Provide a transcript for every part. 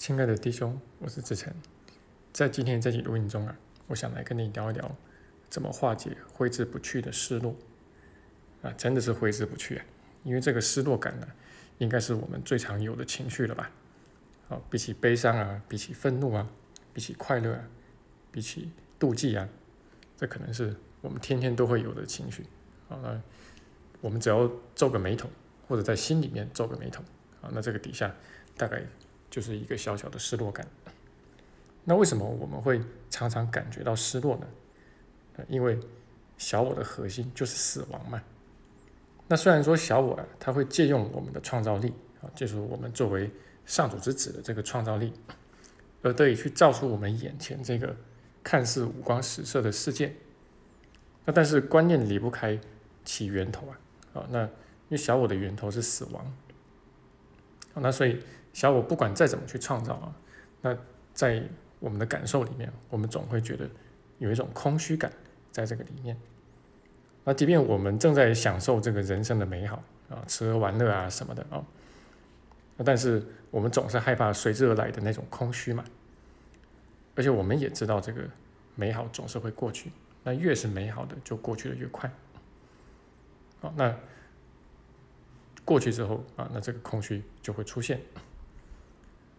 亲爱的弟兄，我是志成，在今天这集录音中啊，我想来跟你聊一聊怎么化解挥之不去的失落啊，真的是挥之不去啊，因为这个失落感呢，应该是我们最常有的情绪了吧？啊，比起悲伤啊，比起愤怒啊，比起快乐啊，比起妒忌啊，这可能是我们天天都会有的情绪啊。那我们只要皱个眉头，或者在心里面皱个眉头啊，那这个底下大概。就是一个小小的失落感。那为什么我们会常常感觉到失落呢？因为小我的核心就是死亡嘛。那虽然说小我啊，它会借用我们的创造力啊，就是我们作为上主之子的这个创造力，而得以去造出我们眼前这个看似五光十色的世界。那但是观念离不开其源头啊，啊，那因为小我的源头是死亡，那所以。小我不管再怎么去创造啊，那在我们的感受里面，我们总会觉得有一种空虚感在这个里面。那即便我们正在享受这个人生的美好啊，吃喝玩乐啊什么的啊，那但是我们总是害怕随之而来的那种空虚嘛。而且我们也知道这个美好总是会过去，那越是美好的就过去的越快。好，那过去之后啊，那这个空虚就会出现。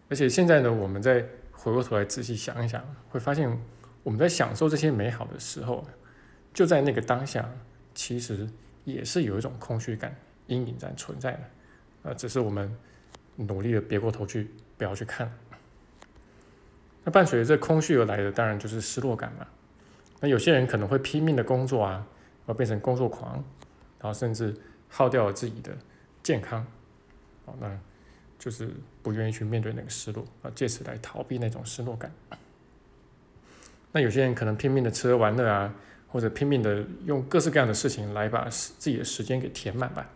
而且现在呢，我们再回过头来仔细想一想，会发现我们在享受这些美好的时候，就在那个当下，其实也是有一种空虚感阴影在存在的，呃，只是我们努力的别过头去，不要去看。那伴随着这空虚而来的，当然就是失落感嘛。那有些人可能会拼命的工作啊，而变成工作狂，然后甚至耗掉了自己的健康，好那。就是不愿意去面对那个失落啊，借此来逃避那种失落感。那有些人可能拼命的吃喝玩乐啊，或者拼命的用各式各样的事情来把自己的时间给填满吧，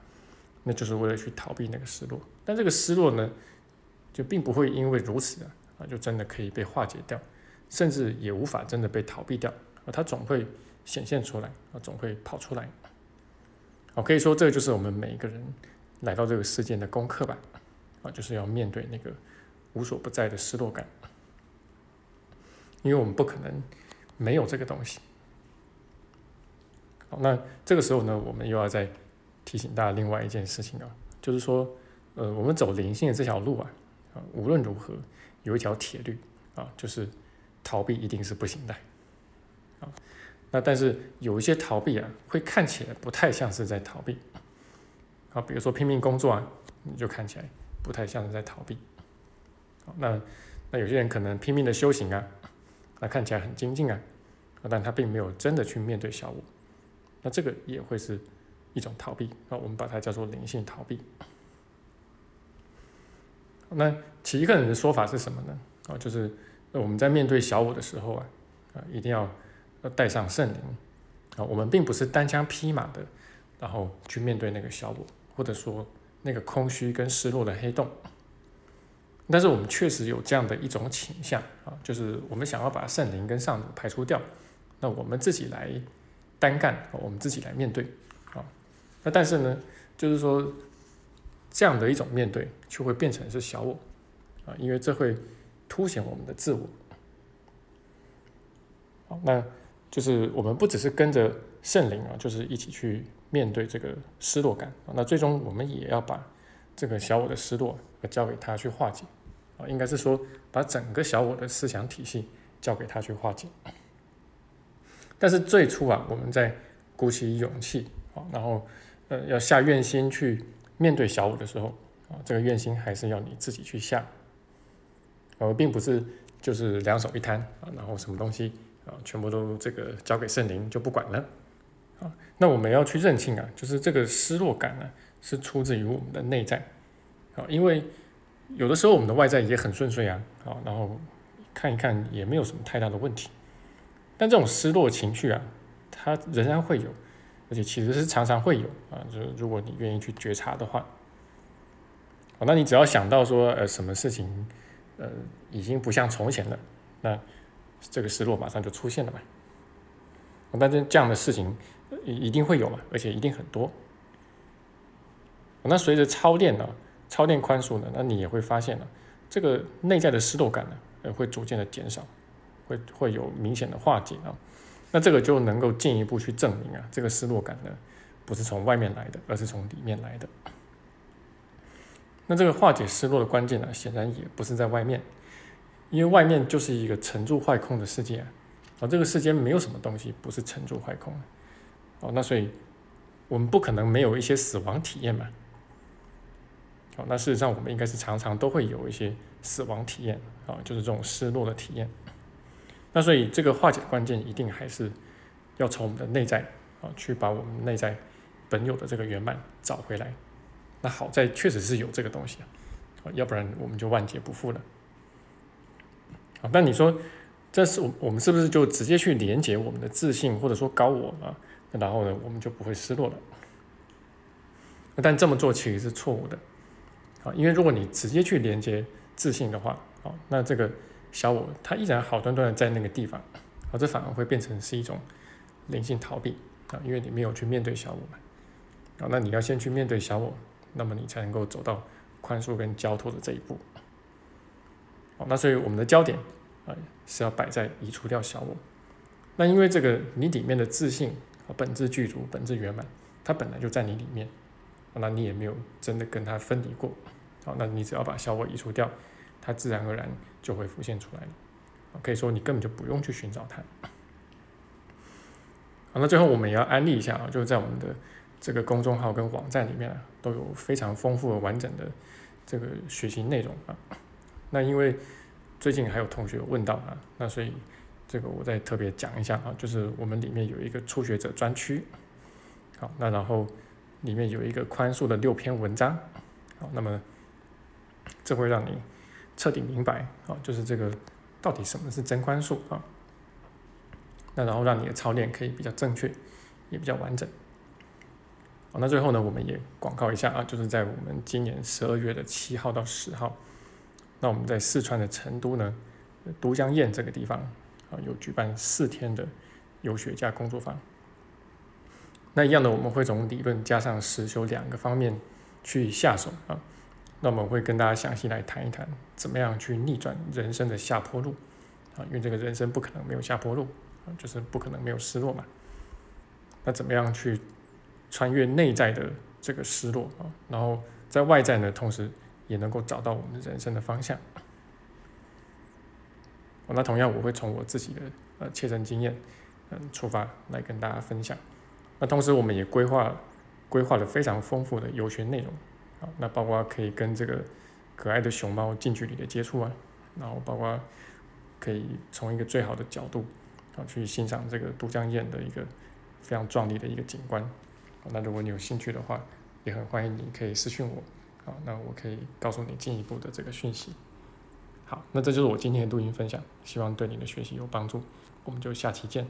那就是为了去逃避那个失落。但这个失落呢，就并不会因为如此啊，就真的可以被化解掉，甚至也无法真的被逃避掉啊，它总会显现出来啊，总会跑出来。我可以说，这就是我们每一个人来到这个世界的功课吧。啊，就是要面对那个无所不在的失落感，因为我们不可能没有这个东西。好，那这个时候呢，我们又要再提醒大家另外一件事情啊，就是说，呃，我们走灵性的这条路啊，啊，无论如何有一条铁律啊，就是逃避一定是不行的。啊，那但是有一些逃避啊，会看起来不太像是在逃避。啊，比如说拼命工作啊，你就看起来。不太像是在逃避，那那有些人可能拼命的修行啊，那看起来很精进啊，但他并没有真的去面对小我，那这个也会是一种逃避啊，我们把它叫做灵性逃避。那其一个人的说法是什么呢？啊，就是我们在面对小我的时候啊，啊，一定要带上圣灵啊，我们并不是单枪匹马的，然后去面对那个小我，或者说。那个空虚跟失落的黑洞，但是我们确实有这样的一种倾向啊，就是我们想要把圣灵跟上主排除掉，那我们自己来单干，我们自己来面对啊。那但是呢，就是说这样的一种面对，就会变成是小我啊，因为这会凸显我们的自我。好，那就是我们不只是跟着圣灵啊，就是一起去。面对这个失落感，那最终我们也要把这个小我的失落交给他去化解啊，应该是说把整个小我的思想体系交给他去化解。但是最初啊，我们在鼓起勇气啊，然后呃要下愿心去面对小我的时候啊，这个愿心还是要你自己去下，而并不是就是两手一摊啊，然后什么东西啊全部都这个交给圣灵就不管了。啊，那我们要去认清啊，就是这个失落感呢，是出自于我们的内在，啊，因为有的时候我们的外在也很顺遂啊，啊，然后看一看也没有什么太大的问题，但这种失落情绪啊，它仍然会有，而且其实是常常会有啊，就是如果你愿意去觉察的话，啊，那你只要想到说，呃，什么事情，呃，已经不像从前了，那这个失落马上就出现了嘛，但是这样的事情。一定会有嘛，而且一定很多。那随着超练呢，超练宽恕呢，那你也会发现呢，这个内在的失落感呢，呃，会逐渐的减少，会会有明显的化解啊。那这个就能够进一步去证明啊，这个失落感呢，不是从外面来的，而是从里面来的。那这个化解失落的关键呢，显然也不是在外面，因为外面就是一个沉住坏空的世界啊，啊，这个世间没有什么东西不是沉住坏空，哦，那所以我们不可能没有一些死亡体验嘛，哦，那事实上我们应该是常常都会有一些死亡体验啊，就是这种失落的体验，那所以这个化解的关键一定还是要从我们的内在啊，去把我们内在本有的这个圆满找回来。那好在确实是有这个东西啊，要不然我们就万劫不复了。啊，那你说这是我我们是不是就直接去连接我们的自信或者说高我啊？然后呢，我们就不会失落了。但这么做其实是错误的啊，因为如果你直接去连接自信的话，啊，那这个小我它依然好端端的在那个地方，啊，这反而会变成是一种灵性逃避啊，因为你没有去面对小我嘛。啊，那你要先去面对小我。那么你才能够走到宽恕跟交托的这一步。好，那所以我们的焦点啊是要摆在移除掉小我。那因为这个你里面的自信本质具足、本质圆满，它本来就在你里面，那你也没有真的跟它分离过。好，那你只要把小我移除掉，它自然而然就会浮现出来了。可以说你根本就不用去寻找它。好，那最后我们也要安利一下啊，就是在我们的。这个公众号跟网站里面啊，都有非常丰富的完整的这个学习内容啊。那因为最近还有同学问到啊，那所以这个我再特别讲一下啊，就是我们里面有一个初学者专区，好，那然后里面有一个宽恕的六篇文章，好，那么这会让你彻底明白啊，就是这个到底什么是真宽恕啊。那然后让你的操练可以比较正确，也比较完整。好那最后呢，我们也广告一下啊，就是在我们今年十二月的七号到十号，那我们在四川的成都呢，都江堰这个地方有举办四天的游学加工作坊。那一样的，我们会从理论加上实修两个方面去下手啊。那我们会跟大家详细来谈一谈，怎么样去逆转人生的下坡路啊，因为这个人生不可能没有下坡路啊，就是不可能没有失落嘛。那怎么样去？穿越内在的这个失落啊，然后在外在呢，同时也能够找到我们人生的方向。那同样，我会从我自己的呃切身经验嗯出发来跟大家分享。那同时，我们也规划规划了非常丰富的游学内容啊，那包括可以跟这个可爱的熊猫近距离的接触啊，然后包括可以从一个最好的角度啊去欣赏这个都江堰的一个非常壮丽的一个景观。那如果你有兴趣的话，也很欢迎你可以私信我，好，那我可以告诉你进一步的这个讯息。好，那这就是我今天的录音分享，希望对你的学习有帮助，我们就下期见。